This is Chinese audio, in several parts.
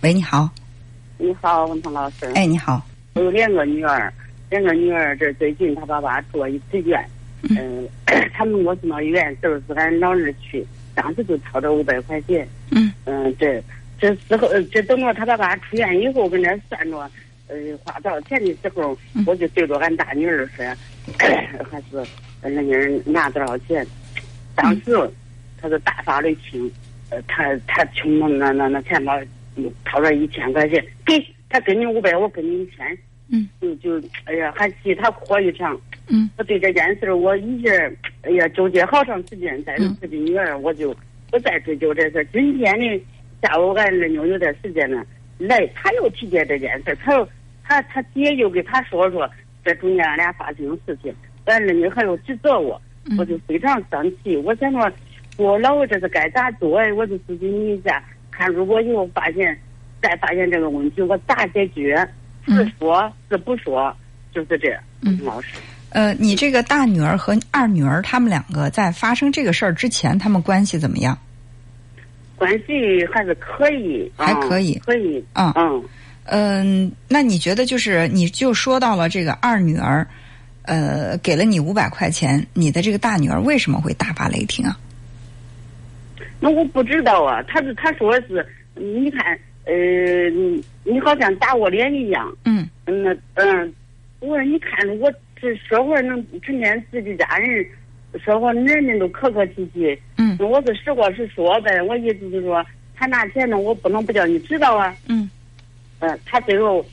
喂，你好。你好，文涛老师。哎，你好。我有两个女儿，两个女儿这最近她爸爸做一次院，嗯，他们我送到医院都是俺老二去，当时就掏着五百块钱。嗯。嗯，这这时候这等到他爸爸出院以后，跟那算着，呃，花多少钱的时候，我就对着俺大女儿说，还是人家拿多少钱。当时他是大发雷霆，呃，他他穷的那那那钱包。掏了一千块钱给他，给你五百，我给你一千。嗯，就就哎呀，还替他哭一场。嗯，我对这件事我一直哎呀纠结好长时间。但是自己女儿，我就不再追究这事。今天呢，下午俺二妞有点时间呢，来他又提起这件事，他又他他姐又给他说说这中间俺俩发生的事情，俺二妞还要指责我，我就非常生气。我想说，我老这是该咋做？哎，我就咨询你一下。看，如果以后发现再发现这个问题，我咋解决？是说，是不说，就是这。嗯，老师。呃，你这个大女儿和二女儿，他们两个在发生这个事儿之前，他们关系怎么样？关系还是可以，还可以，可以。嗯嗯嗯，那你觉得就是，你就说到了这个二女儿，呃，给了你五百块钱，你的这个大女儿为什么会大发雷霆啊？那我不知道啊，他是他说是，你看，呃，你好像打我脸一样。嗯。那嗯，我说你看我这说话能成天自己家人说话，人人都客客气气。嗯。我是实话实说呗，我意思就是说，他拿钱呢，我不能不叫你知道啊。嗯。嗯，他最后，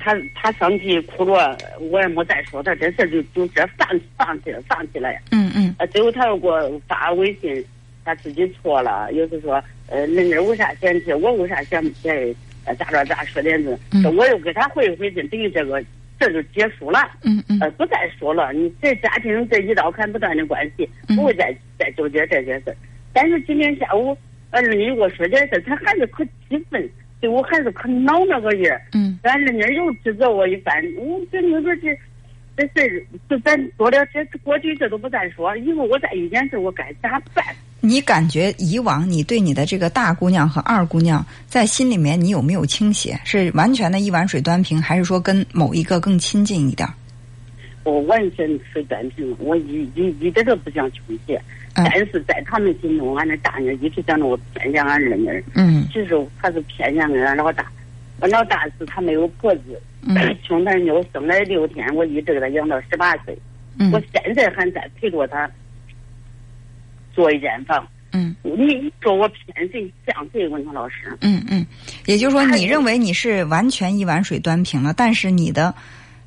他他生气哭着，我也没再说他这事就就这放放弃了，放弃了。嗯嗯。呃，最后他又给我发微信。他自己错了，又是说，呃，人家为啥嫌弃我？为啥嫌弃？呃，咋着咋说点子？嗯。我又给他回回去，等于这个这就结束了。嗯嗯。呃，不再说了。你这家庭这一刀砍不断的关系，不会再再纠结这些事但是今天下午，俺儿女给我说这事他还是可气愤，对我还是可恼那个人。嗯。俺儿女又指责我一番，我这你说这这事儿就咱多了这过去这都不再说，以后我再遇见事我该咋办？你感觉以往你对你的这个大姑娘和二姑娘在心里面，你有没有倾斜？是完全的一碗水端平，还是说跟某一个更亲近一点？我完全水端平，我一一一点都不想倾斜。但是在他们心中，俺那大女一直想着我偏向俺二女。嗯。其实还是偏向俺老大。俺老大是他没有婆子，穷他妞生来六天，我一直给他养到十八岁。嗯。我现在还在陪着他。做一间房，嗯，你说我骗谁像谁？文涛老师，嗯嗯，也就是说，你认为你是完全一碗水端平了，但是你的，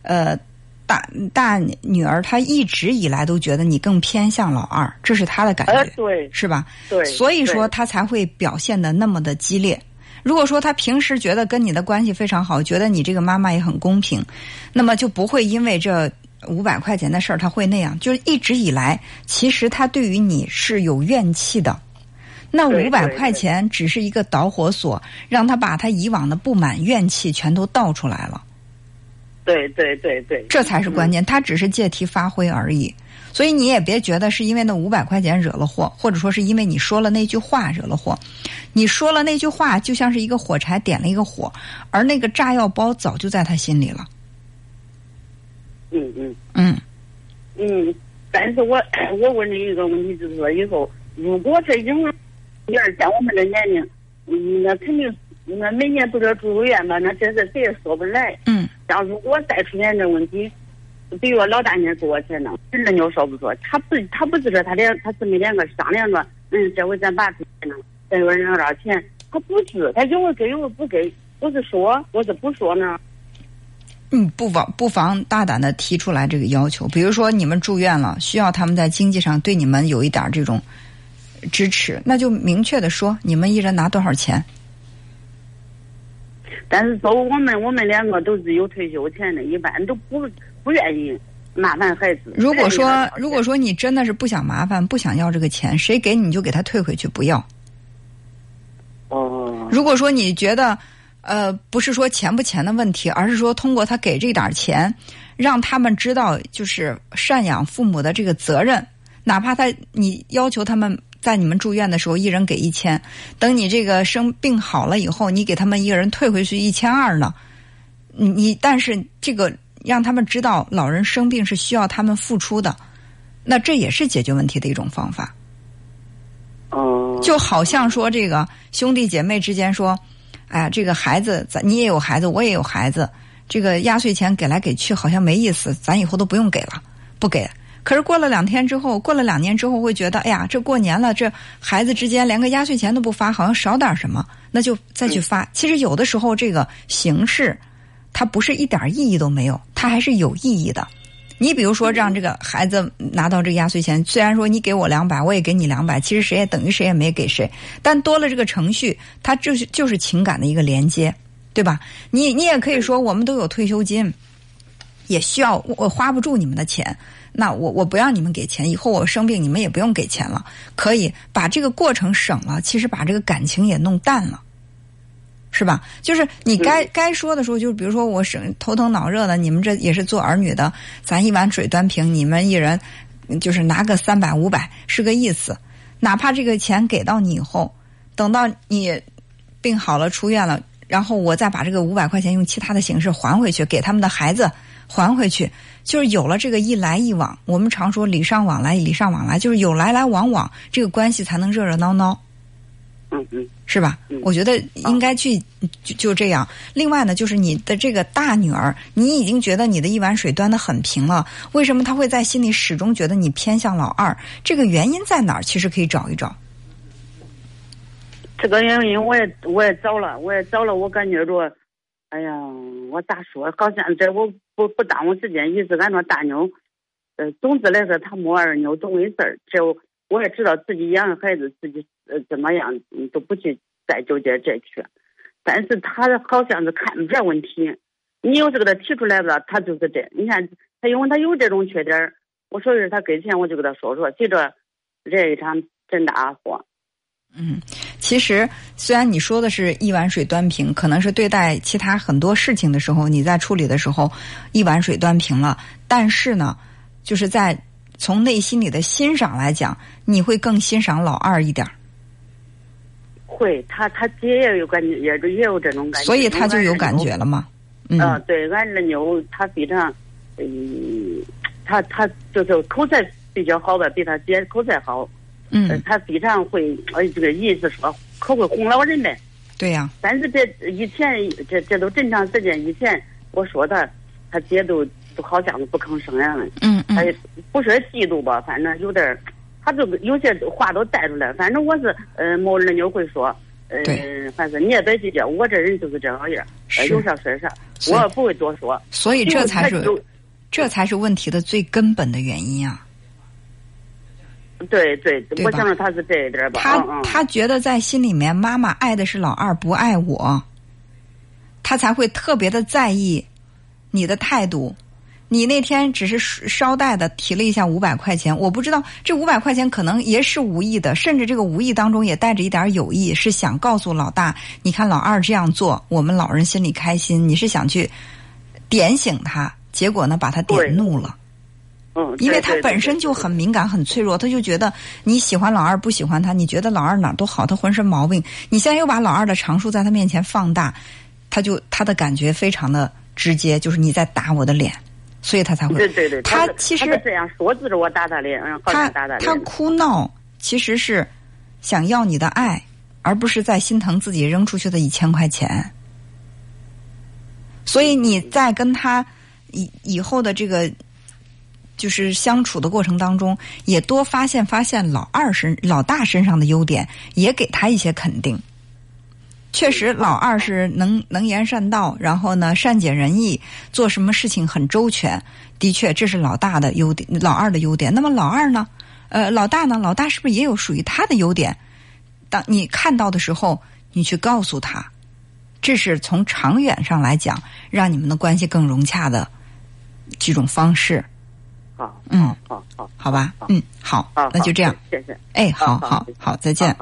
呃，大大女儿她一直以来都觉得你更偏向老二，这是她的感觉，对，是吧？对，所以说她才会表现的那么的激烈。如果说他平时觉得跟你的关系非常好，觉得你这个妈妈也很公平，那么就不会因为这。五百块钱的事儿，他会那样，就是一直以来，其实他对于你是有怨气的。那五百块钱只是一个导火索，让他把他以往的不满、怨气全都倒出来了。对对对对，这才是关键。他只是借题发挥而已，所以你也别觉得是因为那五百块钱惹了祸，或者说是因为你说了那句话惹了祸。你说了那句话，就像是一个火柴点了一个火，而那个炸药包早就在他心里了。嗯嗯嗯嗯，但是我 我问你一个问题，就是说以后如果这婴儿女儿像我们的年龄，嗯，那肯定那每年不得住院嘛，那这是谁也说不来。嗯，像如果再出现这问题，比如老大年给我钱呢，人家说不说？他不他不是说他俩他姊妹两个商量着，嗯，这回咱爸出钱了，再有人拿点钱，他不是，他有回给有回不给，我是说我是不说呢。嗯，不妨不妨大胆的提出来这个要求，比如说你们住院了，需要他们在经济上对你们有一点这种支持，那就明确的说，你们一人拿多少钱。但是说我们我们两个都是有退休钱的，一般都不不愿意麻烦孩子。如果说如果说你真的是不想麻烦，不想要这个钱，谁给你就给他退回去，不要。哦。如果说你觉得。呃，不是说钱不钱的问题，而是说通过他给这点钱，让他们知道就是赡养父母的这个责任。哪怕他你要求他们在你们住院的时候，一人给一千，等你这个生病好了以后，你给他们一个人退回去一千二呢？你你，但是这个让他们知道，老人生病是需要他们付出的，那这也是解决问题的一种方法。哦，就好像说这个兄弟姐妹之间说，哎呀，这个孩子，咱你也有孩子，我也有孩子，这个压岁钱给来给去好像没意思，咱以后都不用给了，不给。可是过了两天之后，过了两年之后，会觉得，哎呀，这过年了，这孩子之间连个压岁钱都不发，好像少点什么，那就再去发。其实有的时候这个形式，它不是一点意义都没有，它还是有意义的。你比如说，让这个孩子拿到这个压岁钱，虽然说你给我两百，我也给你两百，其实谁也等于谁也没给谁，但多了这个程序，它就是就是情感的一个连接，对吧？你你也可以说，我们都有退休金，也需要我花不住你们的钱。那我我不让你们给钱，以后我生病你们也不用给钱了，可以把这个过程省了，其实把这个感情也弄淡了，是吧？就是你该该说的时候，就是比如说我生头疼脑热的，你们这也是做儿女的，咱一碗水端平，你们一人就是拿个三百五百是个意思，哪怕这个钱给到你以后，等到你病好了出院了，然后我再把这个五百块钱用其他的形式还回去，给他们的孩子还回去。就是有了这个一来一往，我们常说礼尚往来，礼尚往来，就是有来来往往，这个关系才能热热闹闹，嗯嗯，是吧？我觉得应该去就就这样。另外呢，就是你的这个大女儿，你已经觉得你的一碗水端的很平了，为什么她会在心里始终觉得你偏向老二？这个原因在哪儿？其实可以找一找。这个原因我也我也找了，我也找了，我感觉着，哎呀，我咋说？好像这我。不不耽误时间，意思俺说大妞，呃，总之来说，她没二妞懂的事儿。这我也知道自己养的孩子，自己呃怎么样，都不去再纠结这去。但是他好像是看不见问题，你要是给他提出来了，他就是这。你看他因为他有这种缺点，我说是他给钱，我就跟他说说，接着这一场真大祸。嗯，其实虽然你说的是一碗水端平，可能是对待其他很多事情的时候，你在处理的时候一碗水端平了，但是呢，就是在从内心里的欣赏来讲，你会更欣赏老二一点儿。会，他他姐也有感觉，也也有这种感觉，所以他就有感觉了嘛。嗯，对，俺二妞她非常，嗯，他他就是口才比较好吧，比他姐口才好。嗯，他非常会，呃，这个意思说可会哄老人呗。对呀。但是这以前这这都正常时间，以前我说他，他姐都都好像不吭声样了。嗯嗯。他不说嫉妒吧，反正有点他就有些话都带出来。反正我是，呃，没二妞会说，呃，反正你也别计较，我这人就是这样样，有啥说啥，我也不会多说。所以这才是，这才是问题的最根本的原因啊。对对，我想着他是这一点吧。他他觉得在心里面，妈妈爱的是老二，不爱我，他才会特别的在意你的态度。你那天只是捎带的提了一下五百块钱，我不知道这五百块钱可能也是无意的，甚至这个无意当中也带着一点有意，是想告诉老大，你看老二这样做，我们老人心里开心。你是想去点醒他，结果呢，把他点怒了。嗯，因为他本身就很敏感、很脆弱，他就觉得你喜欢老二不喜欢他，你觉得老二哪都好，他浑身毛病。你现在又把老二的长处在他面前放大，他就他的感觉非常的直接，就是你在打我的脸，所以他才会。对对对，他其实这样说就是我打他脸，他他哭闹其实是想要你的爱，而不是在心疼自己扔出去的一千块钱。所以你在跟他以以后的这个。就是相处的过程当中，也多发现发现老二身老大身上的优点，也给他一些肯定。确实，老二是能能言善道，然后呢善解人意，做什么事情很周全。的确，这是老大的优点，老二的优点。那么老二呢？呃，老大呢？老大是不是也有属于他的优点？当你看到的时候，你去告诉他，这是从长远上来讲，让你们的关系更融洽的几种方式。好，嗯，好好，好吧，嗯，好，那就这样，谢谢，哎，好好好，再见。